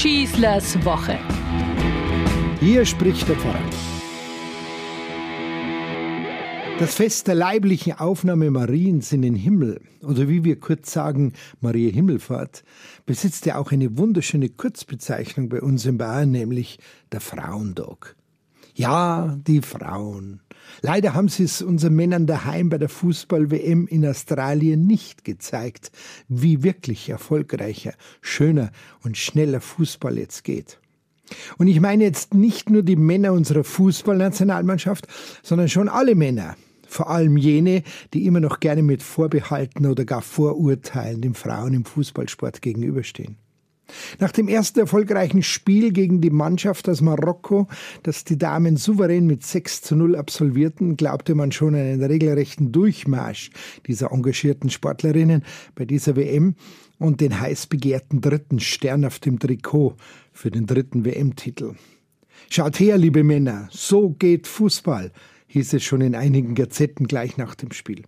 Schießlers Woche. Hier spricht der Pfarrer. Das Fest der leiblichen Aufnahme Mariens in den Himmel, oder wie wir kurz sagen, Maria Himmelfahrt, besitzt ja auch eine wunderschöne Kurzbezeichnung bei uns in Bayern, nämlich der Frauendog. Ja, die Frauen. Leider haben sie es unseren Männern daheim bei der Fußball-WM in Australien nicht gezeigt, wie wirklich erfolgreicher, schöner und schneller Fußball jetzt geht. Und ich meine jetzt nicht nur die Männer unserer Fußballnationalmannschaft, sondern schon alle Männer, vor allem jene, die immer noch gerne mit Vorbehalten oder gar Vorurteilen den Frauen im Fußballsport gegenüberstehen. Nach dem ersten erfolgreichen Spiel gegen die Mannschaft aus Marokko, das die Damen souverän mit 6 zu 0 absolvierten, glaubte man schon einen regelrechten Durchmarsch dieser engagierten Sportlerinnen bei dieser WM und den heiß begehrten dritten Stern auf dem Trikot für den dritten WM-Titel. Schaut her, liebe Männer, so geht Fußball, hieß es schon in einigen Gazetten gleich nach dem Spiel.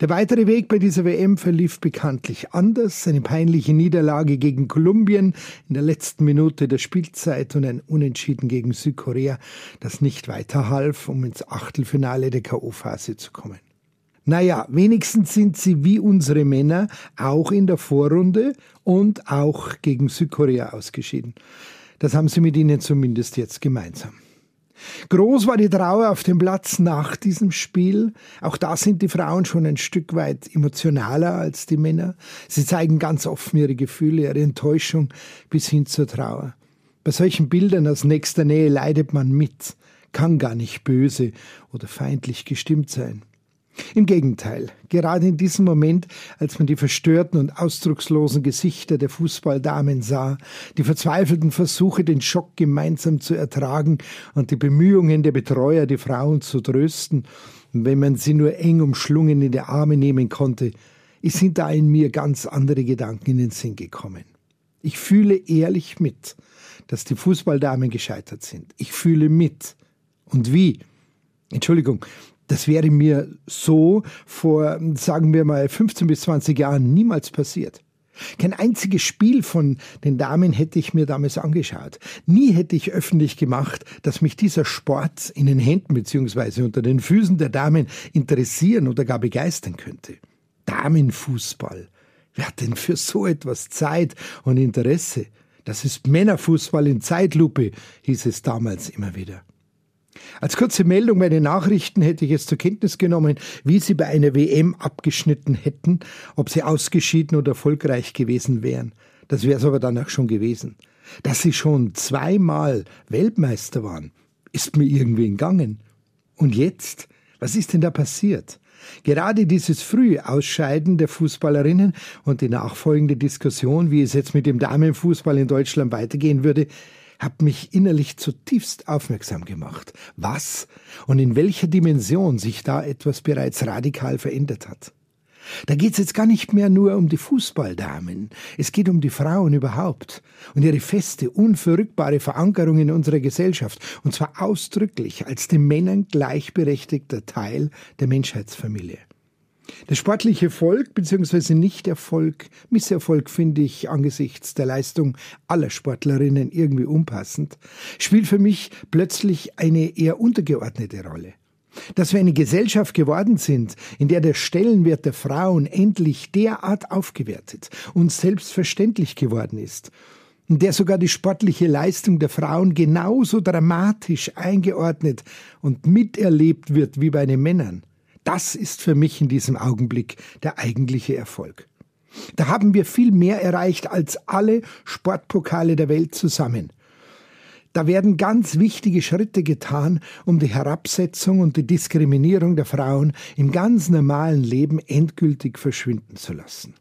Der weitere Weg bei dieser WM verlief bekanntlich anders. Eine peinliche Niederlage gegen Kolumbien in der letzten Minute der Spielzeit und ein Unentschieden gegen Südkorea, das nicht weiter half, um ins Achtelfinale der K.O.-Phase zu kommen. Naja, wenigstens sind sie wie unsere Männer auch in der Vorrunde und auch gegen Südkorea ausgeschieden. Das haben sie mit ihnen zumindest jetzt gemeinsam. Groß war die Trauer auf dem Platz nach diesem Spiel. Auch da sind die Frauen schon ein Stück weit emotionaler als die Männer. Sie zeigen ganz offen ihre Gefühle, ihre Enttäuschung bis hin zur Trauer. Bei solchen Bildern aus nächster Nähe leidet man mit, kann gar nicht böse oder feindlich gestimmt sein. Im Gegenteil, gerade in diesem Moment, als man die verstörten und ausdruckslosen Gesichter der Fußballdamen sah, die verzweifelten Versuche, den Schock gemeinsam zu ertragen und die Bemühungen der Betreuer, die Frauen zu trösten, wenn man sie nur eng umschlungen in die Arme nehmen konnte, sind da in mir ganz andere Gedanken in den Sinn gekommen. Ich fühle ehrlich mit, dass die Fußballdamen gescheitert sind. Ich fühle mit. Und wie? Entschuldigung, das wäre mir so vor, sagen wir mal, 15 bis 20 Jahren niemals passiert. Kein einziges Spiel von den Damen hätte ich mir damals angeschaut. Nie hätte ich öffentlich gemacht, dass mich dieser Sport in den Händen bzw. unter den Füßen der Damen interessieren oder gar begeistern könnte. Damenfußball. Wer hat denn für so etwas Zeit und Interesse? Das ist Männerfußball in Zeitlupe, hieß es damals immer wieder. Als kurze Meldung bei den Nachrichten hätte ich es zur Kenntnis genommen, wie sie bei einer WM abgeschnitten hätten, ob sie ausgeschieden oder erfolgreich gewesen wären. Das wäre es aber danach schon gewesen. Dass sie schon zweimal Weltmeister waren, ist mir irgendwie entgangen. Und jetzt? Was ist denn da passiert? Gerade dieses frühe Ausscheiden der Fußballerinnen und die nachfolgende Diskussion, wie es jetzt mit dem Damenfußball in Deutschland weitergehen würde, hat mich innerlich zutiefst aufmerksam gemacht, was und in welcher Dimension sich da etwas bereits radikal verändert hat. Da geht es jetzt gar nicht mehr nur um die Fußballdamen, es geht um die Frauen überhaupt und ihre feste, unverrückbare Verankerung in unserer Gesellschaft, und zwar ausdrücklich als den Männern gleichberechtigter Teil der Menschheitsfamilie. Der sportliche Erfolg bzw. Nichterfolg, Misserfolg finde ich angesichts der Leistung aller Sportlerinnen irgendwie unpassend, spielt für mich plötzlich eine eher untergeordnete Rolle. Dass wir eine Gesellschaft geworden sind, in der der Stellenwert der Frauen endlich derart aufgewertet und selbstverständlich geworden ist, in der sogar die sportliche Leistung der Frauen genauso dramatisch eingeordnet und miterlebt wird wie bei den Männern, das ist für mich in diesem Augenblick der eigentliche Erfolg. Da haben wir viel mehr erreicht als alle Sportpokale der Welt zusammen. Da werden ganz wichtige Schritte getan, um die Herabsetzung und die Diskriminierung der Frauen im ganz normalen Leben endgültig verschwinden zu lassen.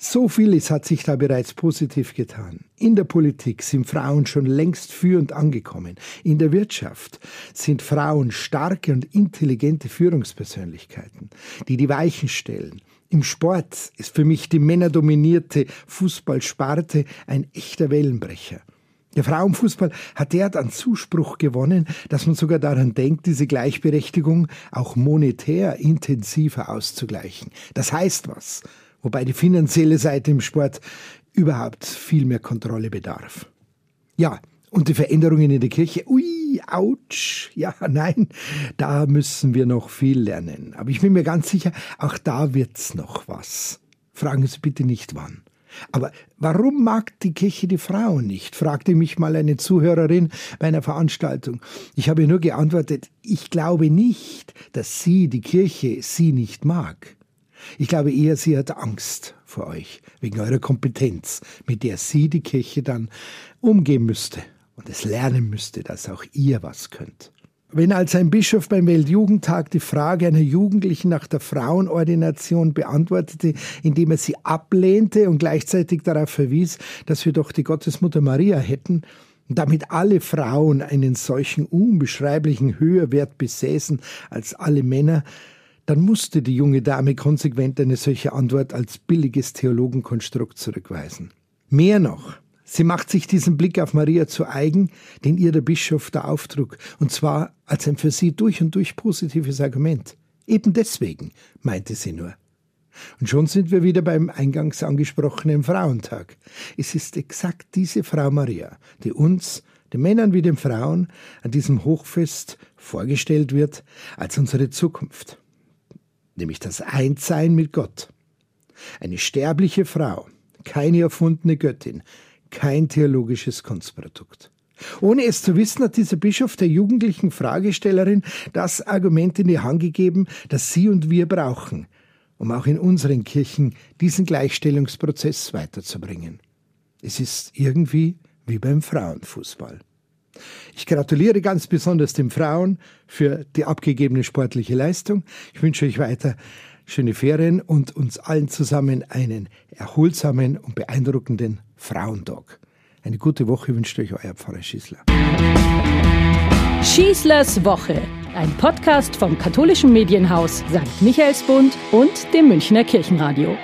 So vieles hat sich da bereits positiv getan. In der Politik sind Frauen schon längst führend angekommen. In der Wirtschaft sind Frauen starke und intelligente Führungspersönlichkeiten, die die Weichen stellen. Im Sport ist für mich die männerdominierte Fußballsparte ein echter Wellenbrecher. Der Frauenfußball hat derart an Zuspruch gewonnen, dass man sogar daran denkt, diese Gleichberechtigung auch monetär intensiver auszugleichen. Das heißt was wobei die finanzielle Seite im Sport überhaupt viel mehr Kontrolle bedarf. Ja, und die Veränderungen in der Kirche, ui, ouch, ja, nein, da müssen wir noch viel lernen. Aber ich bin mir ganz sicher, auch da wird's noch was. Fragen Sie bitte nicht wann. Aber warum mag die Kirche die Frauen nicht? fragte mich mal eine Zuhörerin bei einer Veranstaltung. Ich habe nur geantwortet, ich glaube nicht, dass sie, die Kirche, sie nicht mag. Ich glaube eher, sie hat Angst vor euch, wegen eurer Kompetenz, mit der sie, die Kirche, dann umgehen müsste und es lernen müsste, dass auch ihr was könnt. Wenn als ein Bischof beim Weltjugendtag die Frage einer Jugendlichen nach der Frauenordination beantwortete, indem er sie ablehnte und gleichzeitig darauf verwies, dass wir doch die Gottesmutter Maria hätten, und damit alle Frauen einen solchen unbeschreiblichen Höherwert besäßen als alle Männer, dann musste die junge Dame konsequent eine solche Antwort als billiges Theologenkonstrukt zurückweisen. Mehr noch, Sie macht sich diesen Blick auf Maria zu eigen, den ihr der Bischof da auftrug, und zwar als ein für sie durch und durch positives Argument. Eben deswegen, meinte sie nur. Und schon sind wir wieder beim eingangs angesprochenen Frauentag. Es ist exakt diese Frau Maria, die uns, den Männern wie den Frauen, an diesem Hochfest vorgestellt wird als unsere Zukunft. Nämlich das Einssein mit Gott. Eine sterbliche Frau, keine erfundene Göttin, kein theologisches Kunstprodukt. Ohne es zu wissen, hat dieser Bischof der jugendlichen Fragestellerin das Argument in die Hand gegeben, das sie und wir brauchen, um auch in unseren Kirchen diesen Gleichstellungsprozess weiterzubringen. Es ist irgendwie wie beim Frauenfußball. Ich gratuliere ganz besonders den Frauen für die abgegebene sportliche Leistung. Ich wünsche euch weiter schöne Ferien und uns allen zusammen einen erholsamen und beeindruckenden Frauentag. Eine gute Woche wünscht euch euer Pfarrer Schießler. Schießlers Woche, ein Podcast vom katholischen Medienhaus St. Michaelsbund und dem Münchner Kirchenradio.